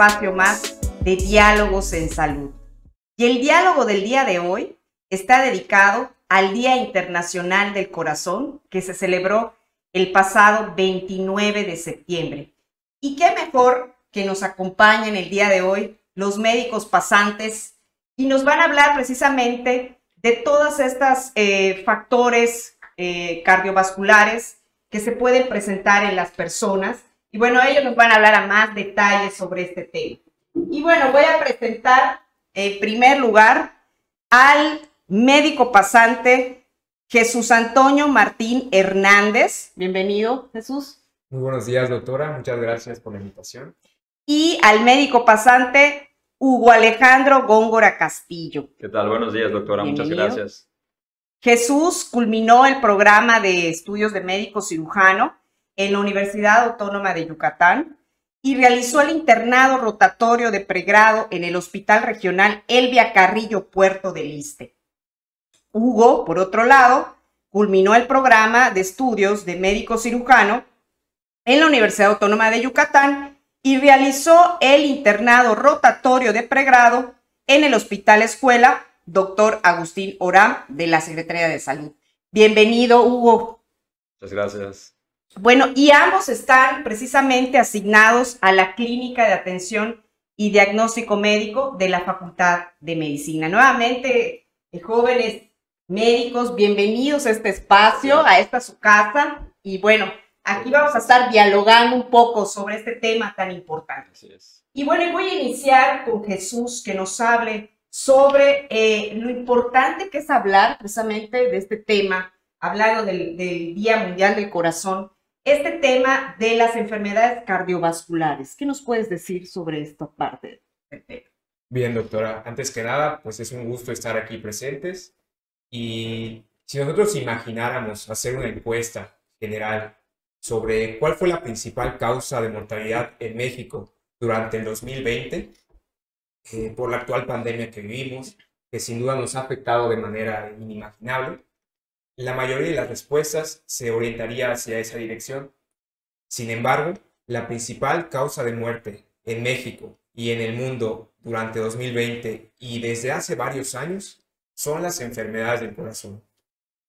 espacio más de diálogos en salud. Y el diálogo del día de hoy está dedicado al Día Internacional del Corazón que se celebró el pasado 29 de septiembre. Y qué mejor que nos acompañen el día de hoy los médicos pasantes y nos van a hablar precisamente de todos estos eh, factores eh, cardiovasculares que se pueden presentar en las personas. Y bueno, ellos nos van a hablar a más detalles sobre este tema. Y bueno, voy a presentar en primer lugar al médico pasante Jesús Antonio Martín Hernández. Bienvenido, Jesús. Muy buenos días, doctora. Muchas gracias por la invitación. Y al médico pasante Hugo Alejandro Góngora Castillo. ¿Qué tal? Buenos días, doctora. Muchas gracias. Jesús culminó el programa de estudios de médico cirujano en la Universidad Autónoma de Yucatán y realizó el internado rotatorio de pregrado en el Hospital Regional Elvia Carrillo Puerto del Este. Hugo, por otro lado, culminó el programa de estudios de médico cirujano en la Universidad Autónoma de Yucatán y realizó el internado rotatorio de pregrado en el Hospital Escuela Dr. Agustín Orán de la Secretaría de Salud. Bienvenido, Hugo. Muchas gracias. Bueno, y ambos están precisamente asignados a la Clínica de Atención y Diagnóstico Médico de la Facultad de Medicina. Nuevamente, eh, jóvenes médicos, bienvenidos a este espacio, a esta su casa. Y bueno, aquí vamos a estar dialogando un poco sobre este tema tan importante. Y bueno, voy a iniciar con Jesús que nos hable sobre eh, lo importante que es hablar precisamente de este tema, hablando del, del Día Mundial del Corazón este tema de las enfermedades cardiovasculares. ¿Qué nos puedes decir sobre esta parte Bien, doctora. Antes que nada, pues es un gusto estar aquí presentes. Y si nosotros imagináramos hacer una encuesta general sobre cuál fue la principal causa de mortalidad en México durante el 2020, eh, por la actual pandemia que vivimos, que sin duda nos ha afectado de manera inimaginable, la mayoría de las respuestas se orientaría hacia esa dirección. Sin embargo, la principal causa de muerte en México y en el mundo durante 2020 y desde hace varios años son las enfermedades del corazón.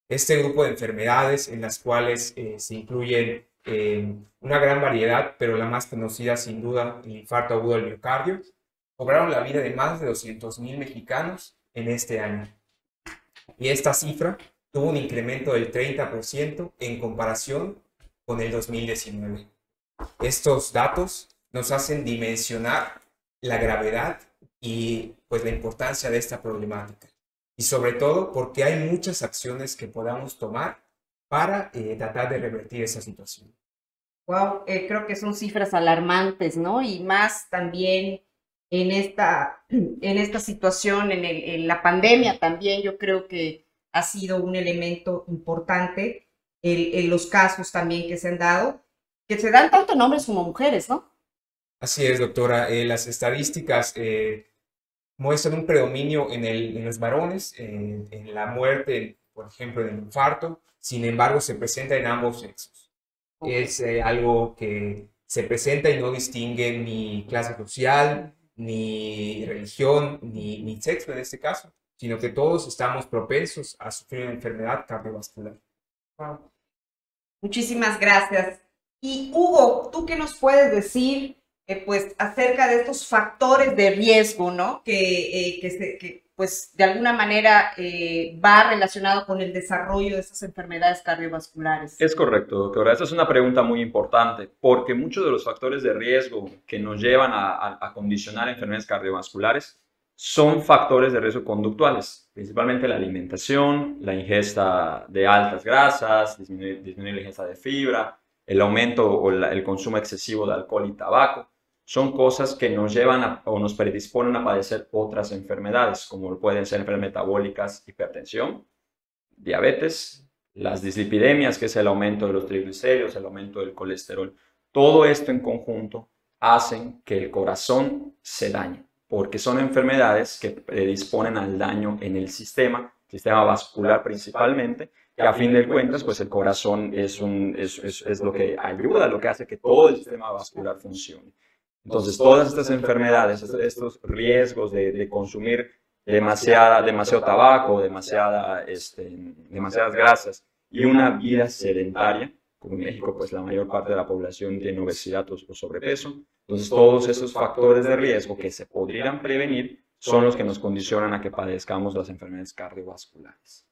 Este grupo de enfermedades en las cuales eh, se incluyen eh, una gran variedad, pero la más conocida sin duda, el infarto agudo del miocardio, cobraron la vida de más de 200.000 mexicanos en este año. Y esta cifra tuvo un incremento del 30% en comparación con el 2019. Estos datos nos hacen dimensionar la gravedad y pues la importancia de esta problemática. Y sobre todo porque hay muchas acciones que podamos tomar para eh, tratar de revertir esa situación. Wow, eh, creo que son cifras alarmantes, ¿no? Y más también en esta, en esta situación, en, en la pandemia también, yo creo que ha sido un elemento importante en, los casos también que se han dado, que se dan tanto en hombres como mujeres, ¿no? Así es, doctora. Eh, las estadísticas eh, muestran un predominio en, el, en los varones, en, la muerte, por ejemplo, en el infarto. Sin embargo, se presenta en ambos sexos. Es eh, algo que se presenta y no distingue ni clase social, ni religión, ni, ni sexo en este caso sino que todos estamos propensos a sufrir una enfermedad cardiovascular. Muchísimas gracias. Y Hugo, ¿tú qué nos puedes decir eh, pues, acerca de estos factores de riesgo, ¿no? Que, eh, que, pues, de alguna manera eh, va relacionado con el desarrollo de esas enfermedades cardiovasculares. Es correcto, doctora. Esa es una pregunta muy importante, porque muchos de los factores de riesgo que nos llevan a, a condicionar enfermedades cardiovasculares son factores de riesgo conductuales, principalmente la alimentación, la ingesta de altas grasas, disminuir, la ingesta de fibra, el aumento o el consumo excesivo de alcohol y tabaco. Son cosas que nos llevan o nos predisponen a padecer otras enfermedades, como pueden ser enfermedades metabólicas, hipertensión, diabetes, las dislipidemias, que es el aumento de los triglicéridos, el aumento del colesterol. Todo esto en conjunto hacen que el corazón se dañe porque son enfermedades que predisponen al daño en el sistema, sistema vascular principalmente, que a fin de cuentas, pues el corazón es, un, es, es, lo que ayuda, lo que hace que todo el sistema vascular funcione. Entonces, todas estas enfermedades, estos riesgos de, consumir demasiada, demasiado tabaco, demasiada, este, demasiadas grasas y una vida sedentaria, como en México, pues la mayor parte de la población tiene obesidad o sobrepeso. Entonces, todos esos factores de riesgo que se podrían prevenir son los que nos condicionan a que padezcamos las enfermedades cardiovasculares.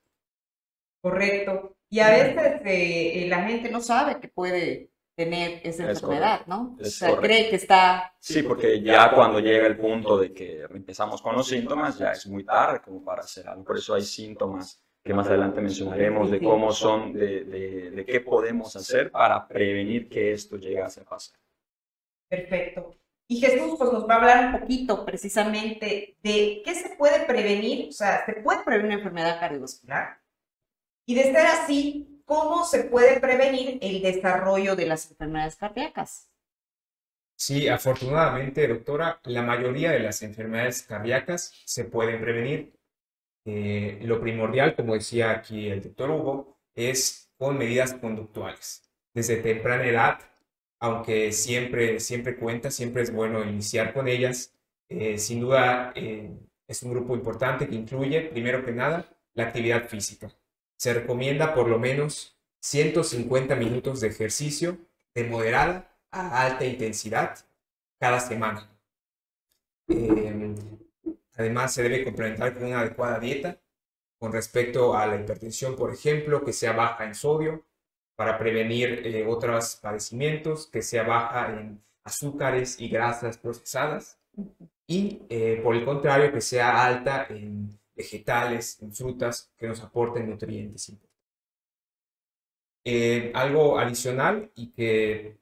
Correcto. Y a veces eh, la gente no sabe que puede tener esa enfermedad, ¿no? o sea, cree que está... Sí, porque ya cuando llega el punto de que empezamos con los síntomas, ya es muy tarde como para hacer algo. Por eso hay síntomas que más adelante mencionaremos de cómo son, de, de, qué podemos hacer para prevenir que esto llegue a pasar. Perfecto. Y Jesús pues, nos va a hablar un poquito precisamente de qué se puede prevenir, o sea, se puede prevenir una enfermedad cardiovascular. Y de ser así, ¿cómo se puede prevenir el desarrollo de las enfermedades cardíacas? Sí, afortunadamente, doctora, la mayoría de las enfermedades cardíacas se pueden prevenir. Eh, lo primordial, como decía aquí el doctor Hugo, es con medidas conductuales. Desde temprana edad, aunque siempre, siempre cuenta, siempre es bueno iniciar con ellas. Eh, sin duda, eh, es un grupo importante que incluye, primero que nada, la actividad física se recomienda por lo menos 150 minutos de ejercicio de moderada a alta intensidad cada semana. Em, además, se debe complementar con una adecuada dieta con respecto a la hipertensión, por ejemplo, que sea baja en sodio para prevenir eh, otros padecimientos, que sea baja en azúcares y grasas procesadas y, eh, por el contrario, que sea alta en vegetales, en frutas que nos aporten nutrientes. Eh, algo adicional y que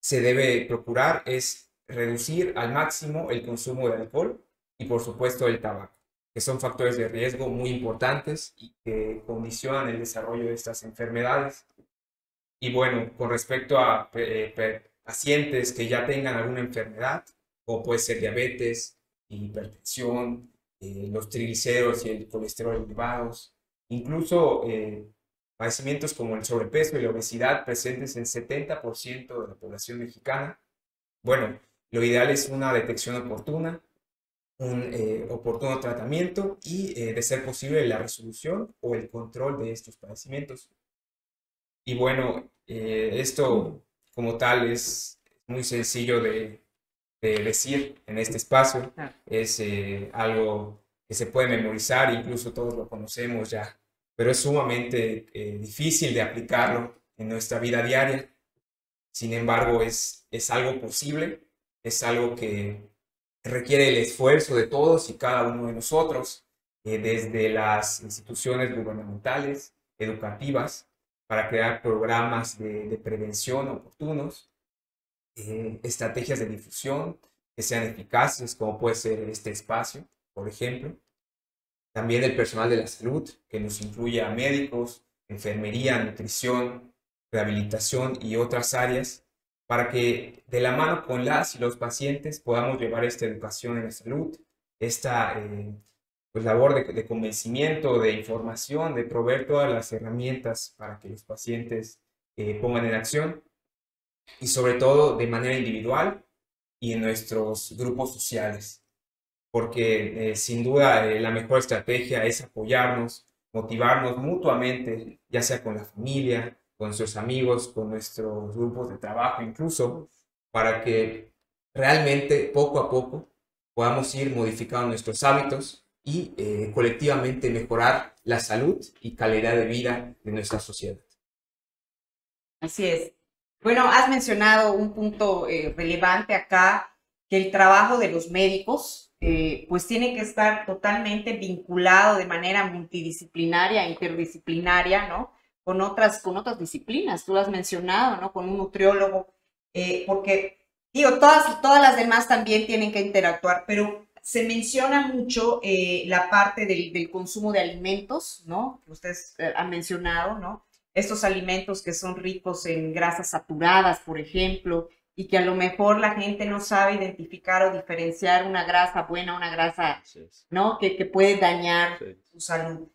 se debe procurar es reducir al máximo el consumo de alcohol y por supuesto el tabaco, que son factores de riesgo muy importantes y que condicionan el desarrollo de estas enfermedades. Y bueno, con respecto a eh, pacientes que ya tengan alguna enfermedad, como puede ser diabetes, hipertensión, eh, los triglicéridos y el colesterol elevados, incluso eh, padecimientos como el sobrepeso y la obesidad presentes en 70% de la población mexicana. Bueno, lo ideal es una detección oportuna, un eh, oportuno tratamiento y, de ser posible, la resolución o el control de estos padecimientos. Y bueno, esto como tal es muy sencillo de, decir en este espacio. Es eh, algo que se puede memorizar, incluso todos lo conocemos ya, pero es sumamente eh, difícil de aplicarlo en nuestra vida diaria. Sin embargo, es, es algo posible, es algo que requiere el esfuerzo de todos y cada uno de nosotros, eh, desde las instituciones gubernamentales, educativas, para crear programas de, prevención oportunos, eh, estrategias de difusión que sean eficaces, como puede ser este espacio, por ejemplo. También el personal de la salud, que nos incluye a médicos, enfermería, nutrición, rehabilitación y otras áreas, para que de la mano con las y los pacientes podamos llevar esta educación en la salud, esta eh, pues, labor de, convencimiento, de información, de proveer todas las herramientas para que los pacientes eh, pongan en acción y sobre todo de manera individual y en nuestros grupos sociales, porque eh, sin duda la mejor estrategia es apoyarnos, motivarnos mutuamente, ya sea con la familia, con nuestros amigos, con nuestros grupos de trabajo incluso, para que realmente poco a poco podamos ir modificando nuestros hábitos y eh, colectivamente mejorar la salud y calidad de vida de nuestra sociedad. Así es. Bueno, has mencionado un punto eh, relevante acá, que el trabajo de los médicos, eh, pues tiene que estar totalmente vinculado de manera multidisciplinaria, interdisciplinaria, ¿no? Con otras, con otras disciplinas, tú lo has mencionado, ¿no? Con un nutriólogo, eh, porque, digo, todas, todas las demás también tienen que interactuar, pero se menciona mucho la parte del, del, consumo de alimentos, ¿no? Que ustedes han mencionado, ¿no? estos alimentos que son ricos en grasas saturadas, por ejemplo, y que a lo mejor la gente no sabe identificar o diferenciar una grasa buena, una grasa, ¿no? Que, que, puede dañar su salud.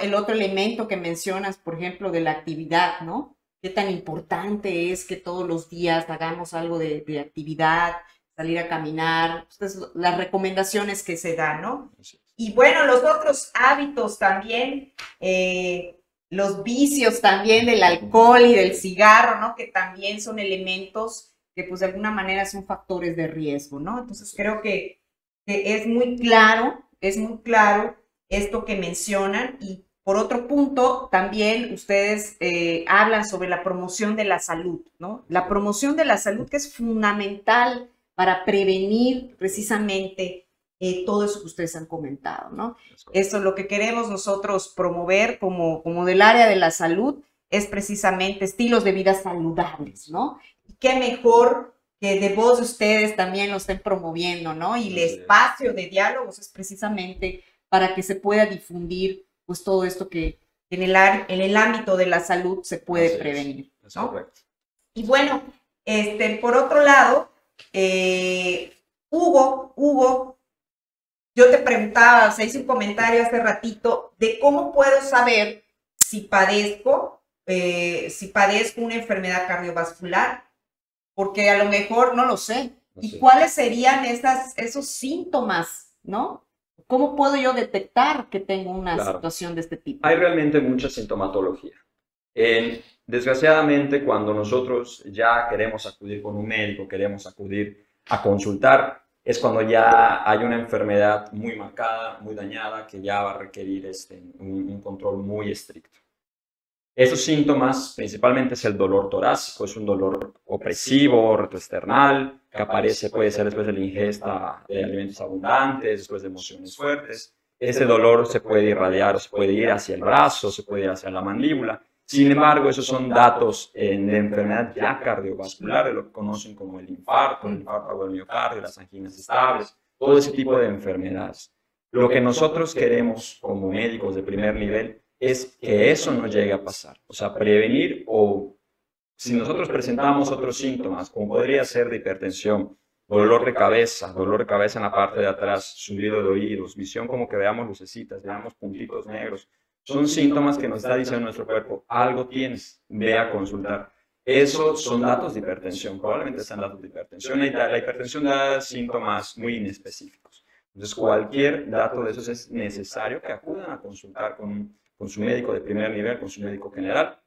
El otro elemento que mencionas, por ejemplo, de la actividad, ¿no? Qué tan importante es que todos los días hagamos algo de, de actividad, salir a caminar, las recomendaciones que se dan, ¿no? Y bueno, los otros hábitos también, eh, los vicios también del alcohol y del cigarro, ¿no? Que también son elementos que pues de alguna manera son factores de riesgo, ¿no? Entonces creo que, que es muy claro, es muy claro esto que mencionan y por otro punto, también ustedes eh, hablan sobre la promoción de la salud, ¿no? La promoción de la salud que es fundamental para prevenir precisamente eh, todo eso que ustedes han comentado, ¿no? Eso es lo que queremos nosotros promover como, como del área de la salud, es precisamente estilos de vida saludables, ¿no? Y qué mejor que de voz de ustedes también lo estén promoviendo, ¿no? Y el espacio de diálogos es precisamente para que se pueda difundir pues todo esto que en el, en el ámbito de la salud se puede prevenir. Y bueno, este, por otro lado, eh, Hugo, Hugo, yo te preguntaba, se hizo un comentario hace ratito de cómo puedo saber si padezco, eh, si padezco una enfermedad cardiovascular, porque a lo mejor no lo sé. ¿Y cuáles serían esas, esos síntomas, no? ¿Cómo puedo yo detectar que tengo una situación de este tipo? Hay realmente mucha sintomatología. desgraciadamente, cuando nosotros ya queremos acudir con un médico, queremos acudir a consultar, es cuando ya hay una enfermedad muy marcada, muy dañada, que ya va a requerir este, un control muy estricto. Esos síntomas principalmente es el dolor torácico, es un dolor opresivo, retroesternal, que aparece, puede ser después de la ingesta de alimentos abundantes, después de emociones fuertes. Ese dolor se puede irradiar, se puede ir hacia el brazo, se puede ir hacia la mandíbula. Sin embargo, esos son datos de enfermedad ya cardiovascular, lo que conocen como el infarto, el infarto del miocardio, las anginas estables, todo ese tipo de enfermedades. Lo que nosotros queremos como médicos de primer nivel es que eso no llegue a pasar. O sea, prevenir o si nosotros presentamos otros síntomas, como podría ser de hipertensión, dolor de cabeza, dolor de cabeza en la parte de atrás, subido de oídos, visión como que veamos lucecitas, veamos puntitos negros, son síntomas que nos está diciendo nuestro cuerpo, algo tienes, ve a consultar. Esos son datos de hipertensión, probablemente sean datos de hipertensión. La hipertensión da síntomas muy inespecíficos. Entonces, cualquier dato de esos es necesario que acudan a consultar con con su médico de primer nivel, con su médico general.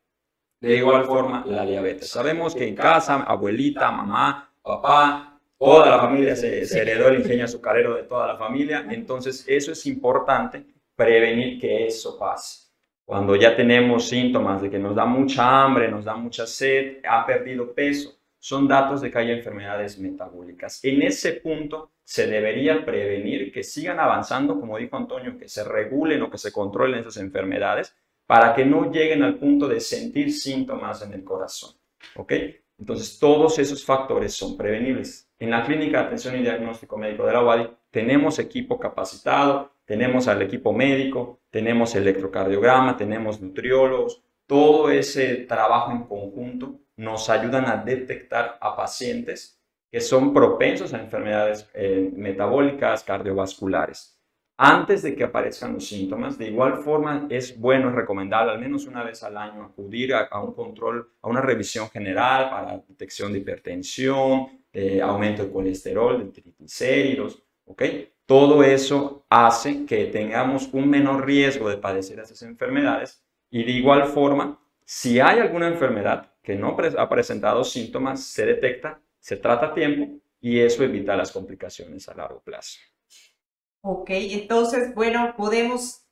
De igual forma, la diabetes. Sabemos que en casa, abuelita, mamá, papá, toda la familia se, heredó el ingenio azucarero de toda la familia. Entonces, eso es importante, prevenir que eso pase. Cuando ya tenemos síntomas de que nos da mucha hambre, nos da mucha sed, ha perdido peso, son datos de que hay enfermedades metabólicas. En ese punto se debería prevenir que sigan avanzando, como dijo Antonio, que se regulen o que se controlen esas enfermedades para que no lleguen al punto de sentir síntomas en el corazón. ¿Ok? Entonces, todos esos factores son prevenibles. En la Clínica de Atención y Diagnóstico Médico de la UADI tenemos equipo capacitado, tenemos al equipo médico, tenemos electrocardiograma, tenemos nutriólogos, todo ese trabajo en conjunto nos ayudan a detectar a pacientes que son propensos a enfermedades eh, metabólicas, cardiovasculares. Antes de que aparezcan los síntomas, de igual forma es bueno, es recomendable al menos una vez al año acudir a, un control, a una revisión general para detección de hipertensión, aumento de colesterol, de triglicéridos, ¿ok? Todo eso hace que tengamos un menor riesgo de padecer esas enfermedades y de igual forma, si hay alguna enfermedad que no ha presentado síntomas, se detecta, se trata a tiempo y eso evita las complicaciones a largo plazo. Ok, entonces, bueno, podemos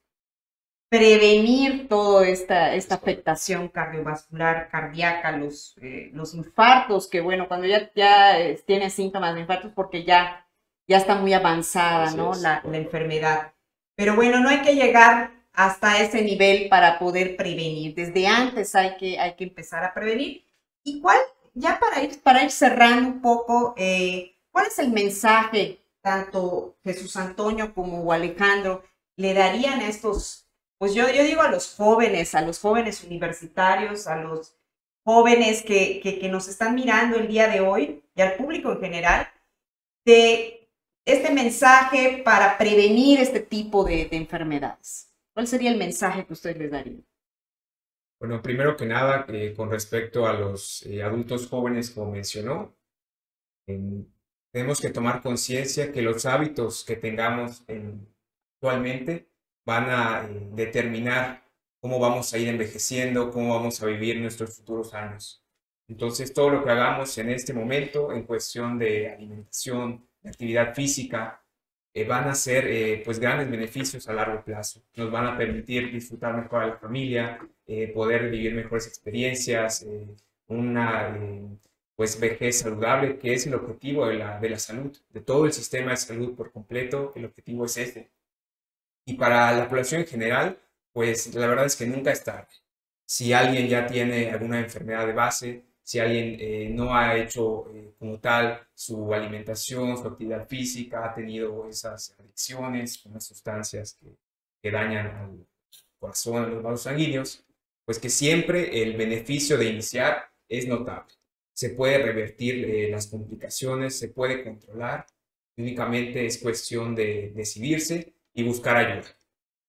prevenir toda esta, esta afectación cardiovascular, cardíaca, los, eh, los infartos, que bueno, cuando ya, ya eh, tiene síntomas de infartos porque ya, ya está muy avanzada, ¿no? La, la enfermedad. Pero bueno, no hay que llegar hasta ese nivel para poder prevenir. Desde antes hay que, hay que empezar a prevenir. ¿Y cuál, ya para ir, para ir cerrando un poco, eh, cuál es el mensaje tanto Jesús Antonio como Alejandro le darían a estos, pues yo, yo digo a los jóvenes, a los jóvenes universitarios, a los jóvenes que, que, nos están mirando el día de hoy y al público en general, de este mensaje para prevenir este tipo de, de enfermedades? ¿Cuál sería el mensaje que usted les daría? Bueno, primero que nada, eh, con respecto a los eh, adultos jóvenes, como mencionó, tenemos que tomar conciencia que los hábitos que tengamos actualmente van a eh, determinar cómo vamos a ir envejeciendo, cómo vamos a vivir nuestros futuros años. Entonces, todo lo que hagamos en este momento en cuestión de alimentación, de actividad física, eh, van a ser pues grandes beneficios a largo plazo. Nos van a permitir disfrutar mejor a la familia, poder vivir mejores experiencias, una pues vejez saludable, que es el objetivo de la, de la salud, de todo el sistema de salud por completo, el objetivo es este. Y para la población en general, pues la verdad es que nunca es tarde. Si alguien ya tiene alguna enfermedad de base, si alguien eh, no ha hecho eh, como tal su alimentación, su actividad física, ha tenido esas adicciones con las sustancias que, que dañan al corazón, a los vasos sanguíneos, pues que siempre el beneficio de iniciar es notable se puede revertir eh, las complicaciones, se puede controlar, únicamente es cuestión de decidirse y buscar ayuda.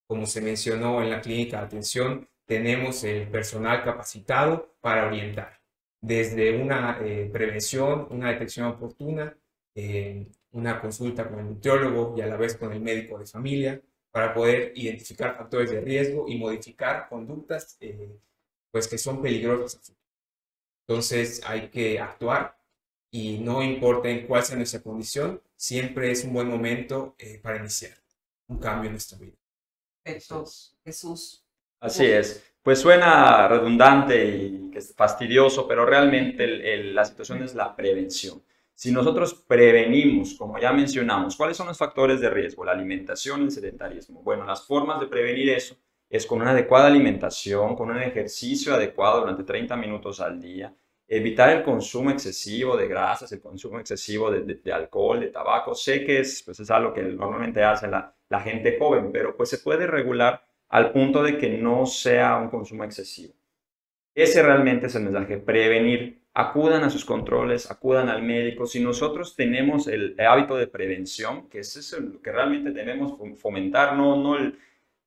Como se mencionó en la clínica de atención, tenemos el personal capacitado para orientar, desde una eh, prevención, una detección oportuna, eh, una consulta con el nutriólogo y a la vez con el médico de familia, para poder identificar factores de riesgo y modificar conductas pues que son peligrosas entonces hay que actuar y no importa en cuál sea nuestra condición, siempre es un buen momento eh, para iniciar un cambio en nuestra vida. Perfecto, Jesús. Así es. Pues suena redundante y fastidioso, pero realmente la situación es la prevención. Si nosotros prevenimos, como ya mencionamos, ¿cuáles son los factores de riesgo? La alimentación y el sedentarismo. Bueno, las formas de prevenir eso es con una adecuada alimentación, con un ejercicio adecuado durante 30 minutos al día, evitar el consumo excesivo de grasas, el consumo excesivo de, alcohol, de tabaco. Sé que es, pues es algo que normalmente hace la, la gente joven, pero pues se puede regular al punto de que no sea un consumo excesivo. Ese realmente es el mensaje, prevenir. Acudan a sus controles, acudan al médico. Si nosotros tenemos el hábito de prevención, que es lo que realmente debemos fomentar, no, no el,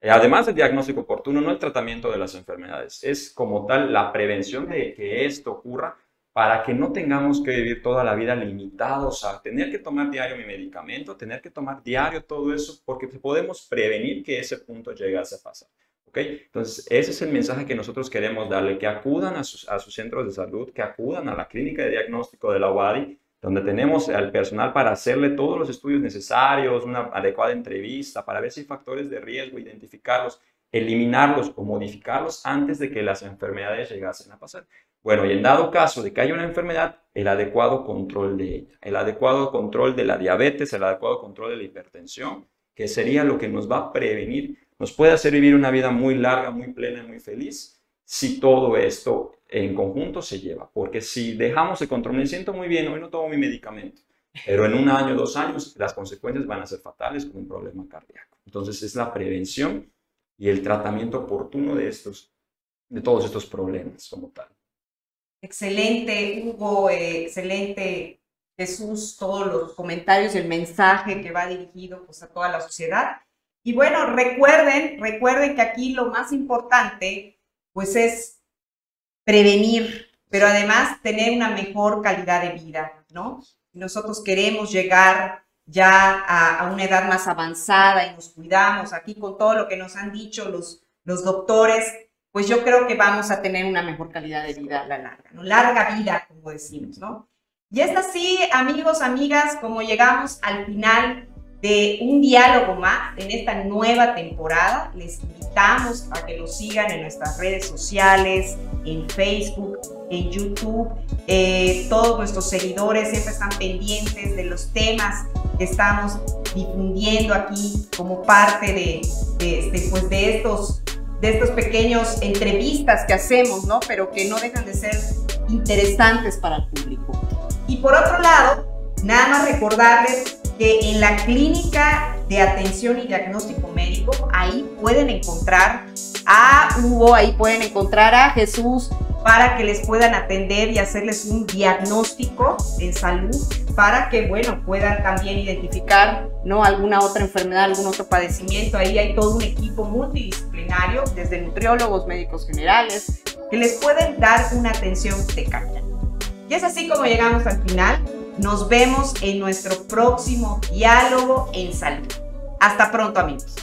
eh, además del diagnóstico oportuno, no el tratamiento de las enfermedades, es como tal la prevención de que esto ocurra para que no tengamos que vivir toda la vida limitados a tener que tomar diario mi medicamento, tener que tomar diario todo eso, porque podemos prevenir que ese punto llegase a pasar. Entonces, ese es el mensaje que nosotros queremos darle, que acudan a sus, a sus centros de salud, que acudan a la clínica de diagnóstico de la UADI donde tenemos al personal para hacerle todos los estudios necesarios, una adecuada entrevista para ver si hay factores de riesgo, identificarlos, eliminarlos o modificarlos antes de que las enfermedades llegasen a pasar. Bueno, y en dado caso de que haya una enfermedad, el adecuado control de ella, el adecuado control de la diabetes, el adecuado control de la hipertensión, que sería lo que nos va a prevenir, nos puede hacer vivir una vida muy larga, muy plena, muy feliz, si todo esto en conjunto se lleva. Porque si dejamos el control, me siento muy bien, hoy no tomo mi medicamento, pero en un año, dos años, las consecuencias van a ser fatales con un problema cardíaco. Entonces es la prevención y el tratamiento oportuno de estos, de todos estos problemas como tal. Excelente, Hugo, eh, excelente, Jesús, todos los comentarios y el mensaje que va dirigido pues, a toda la sociedad. Y bueno, recuerden, recuerden que aquí lo más importante pues es prevenir, pero además tener una mejor calidad de vida, ¿no? Nosotros queremos llegar ya a, una edad más avanzada y nos cuidamos aquí con todo lo que nos han dicho los, los doctores, pues yo creo que vamos a tener una mejor calidad de vida a la larga, ¿no? Larga vida, como decimos, ¿no? Y es así, amigos, amigas, como llegamos al final de un diálogo más en esta nueva temporada. Les invitamos a que nos sigan en nuestras redes sociales, en Facebook, en YouTube. Eh, todos nuestros seguidores siempre están pendientes de los temas que estamos difundiendo aquí como parte de, de, pues, de estos de estos pequeños entrevistas que hacemos, ¿no? Pero que no dejan de ser interesantes para el público. Y por otro lado, nada más recordarles que en la clínica de atención y diagnóstico médico, ahí pueden encontrar a Hugo, ahí pueden encontrar a Jesús para que les puedan atender y hacerles un diagnóstico en salud para que, bueno, puedan también identificar, ¿no? Alguna otra enfermedad, algún otro padecimiento. Ahí hay todo un equipo multidisciplinario, desde nutriólogos, médicos generales, que les pueden dar una atención de calidad. Y es así como llegamos al final Nos vemos en nuestro próximo diálogo en salud. Hasta pronto amigos.